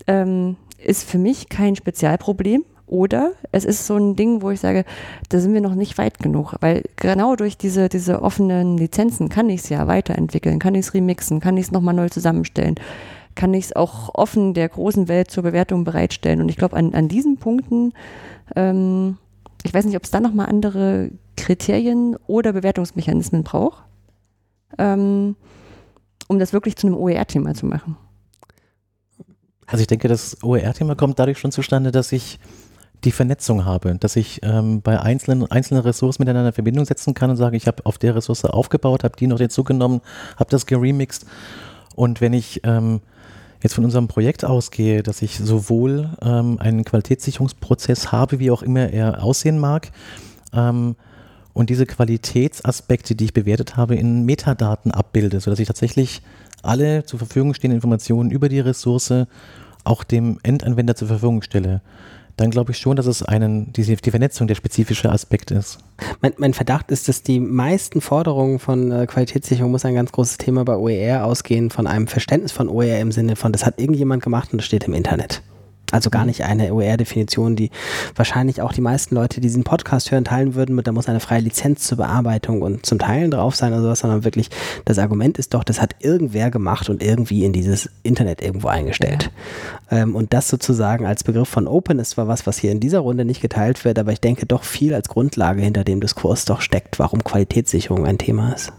ähm, ist für mich kein Spezialproblem. Oder es ist so ein Ding, wo ich sage, da sind wir noch nicht weit genug, weil genau durch diese, diese offenen Lizenzen kann ich es ja weiterentwickeln, kann ich es remixen, kann ich es nochmal neu zusammenstellen, kann ich es auch offen der großen Welt zur Bewertung bereitstellen. Und ich glaube, an, an diesen Punkten, ähm, ich weiß nicht, ob es da nochmal andere Kriterien oder Bewertungsmechanismen braucht, ähm, um das wirklich zu einem OER-Thema zu machen. Also ich denke, das OER-Thema kommt dadurch schon zustande, dass ich die Vernetzung habe, dass ich ähm, bei einzelnen, einzelnen Ressourcen miteinander in Verbindung setzen kann und sage, ich habe auf der Ressource aufgebaut, habe die noch hinzugenommen, habe das geremixed und wenn ich ähm, jetzt von unserem Projekt ausgehe, dass ich sowohl ähm, einen Qualitätssicherungsprozess habe, wie auch immer er aussehen mag, ähm, und diese Qualitätsaspekte, die ich bewertet habe, in Metadaten abbilde, sodass ich tatsächlich alle zur Verfügung stehenden Informationen über die Ressource auch dem Endanwender zur Verfügung stelle, dann glaube ich schon, dass es einen, diese, die Vernetzung der spezifische Aspekt ist. Mein, mein Verdacht ist, dass die meisten Forderungen von äh, Qualitätssicherung muss ein ganz großes Thema bei OER ausgehen, von einem Verständnis von OER im Sinne von, das hat irgendjemand gemacht und das steht im Internet. Also gar nicht eine OER-Definition, die wahrscheinlich auch die meisten Leute, die diesen Podcast hören, teilen würden mit, da muss eine freie Lizenz zur Bearbeitung und zum Teilen drauf sein oder sowas, sondern wirklich, das Argument ist doch, das hat irgendwer gemacht und irgendwie in dieses Internet irgendwo eingestellt. Ähm, und das sozusagen als Begriff von Open ist zwar was, was hier in dieser Runde nicht geteilt wird, aber ich denke doch viel als Grundlage hinter dem Diskurs doch steckt, warum Qualitätssicherung ein Thema ist.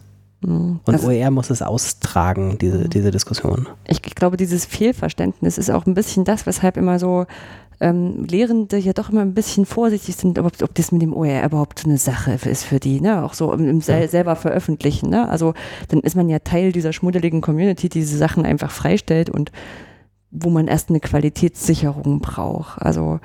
Mm, Und das- OER muss es austragen, diese, diese Diskussion. ich glaube, dieses Fehlverständnis ist auch ein bisschen das, weshalb immer so ähm, Lehrende ja doch immer ein bisschen vorsichtig sind, ob, ob das mit dem OER überhaupt so eine Sache ist für die, ne? Auch so im, im sel selber veröffentlichen, ne? Also dann ist man ja Teil dieser schmuddeligen Community, die diese Sachen einfach freistellt und wo man erst eine Qualitätssicherung braucht. Also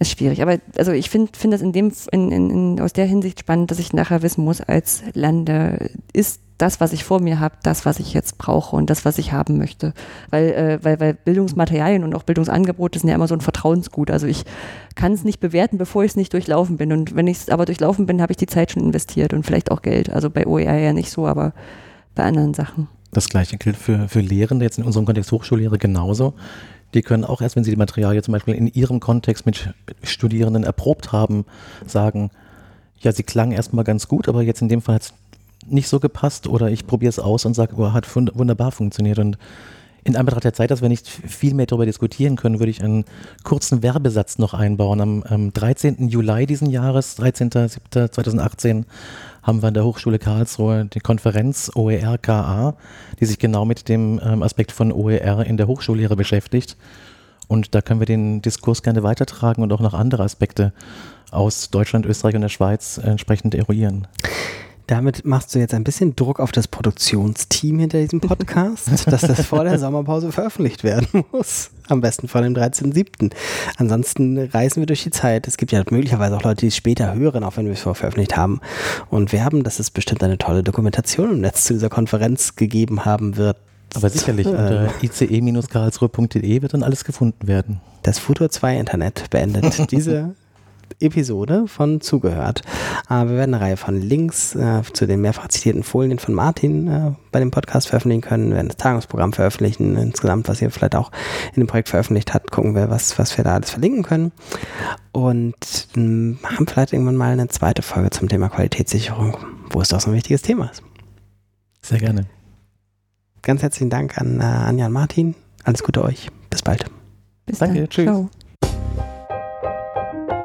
ist schwierig. Aber also ich finde finde das in dem in, in, in, aus der Hinsicht spannend, dass ich nachher wissen muss als Lande, ist das, was ich vor mir habe, das, was ich jetzt brauche und das, was ich haben möchte. Weil, äh, weil, weil Bildungsmaterialien und auch Bildungsangebote sind ja immer so ein Vertrauensgut. Also ich kann es nicht bewerten, bevor ich es nicht durchlaufen bin. Und wenn ich es aber durchlaufen bin, habe ich die Zeit schon investiert und vielleicht auch Geld. Also bei OER ja nicht so, aber bei anderen Sachen. Das gleiche gilt für, für Lehrende, jetzt in unserem Kontext Hochschullehre genauso. Die können auch erst, wenn sie die Materialien zum Beispiel in ihrem Kontext mit Studierenden erprobt haben, sagen, ja, sie klangen erstmal ganz gut, aber jetzt in dem Fall hat es nicht so gepasst oder ich probiere es aus und sage, oh, hat wunderbar funktioniert. Und in Anbetracht der Zeit, dass wir nicht viel mehr darüber diskutieren können, würde ich einen kurzen Werbesatz noch einbauen. Am, am 13. Juli diesen Jahres, 13.07.2018, haben wir an der Hochschule Karlsruhe die Konferenz OER-KA, die sich genau mit dem ähm, Aspekt von OER in der Hochschullehre beschäftigt. Und da können wir den Diskurs gerne weitertragen und auch noch andere Aspekte aus Deutschland, Österreich und der Schweiz entsprechend eruieren. Damit machst du jetzt ein bisschen Druck auf das Produktionsteam hinter diesem Podcast, dass das vor der Sommerpause veröffentlicht werden muss. Am besten vor dem 13.07. Ansonsten reisen wir durch die Zeit. Es gibt ja möglicherweise auch Leute, die es später hören, auch wenn wir es vorher veröffentlicht haben und werben, dass es bestimmt eine tolle Dokumentation im Netz zu dieser Konferenz gegeben haben wird. Aber sicherlich, unter ice-karlsruhe.de wird dann alles gefunden werden. Das Futur 2 Internet beendet diese Episode von Zugehört. Äh, wir werden eine Reihe von Links äh, zu den mehrfach zitierten Folien von Martin äh, bei dem Podcast veröffentlichen können. Wir werden das Tagungsprogramm veröffentlichen, insgesamt, was ihr vielleicht auch in dem Projekt veröffentlicht habt. Gucken wir, was, was wir da alles verlinken können. Und ähm, haben vielleicht irgendwann mal eine zweite Folge zum Thema Qualitätssicherung, wo es doch so ein wichtiges Thema ist. Sehr gerne. Ganz herzlichen Dank an äh, Anja und Martin. Alles Gute euch. Bis bald. Bis Danke. Dann. Tschüss. Ciao.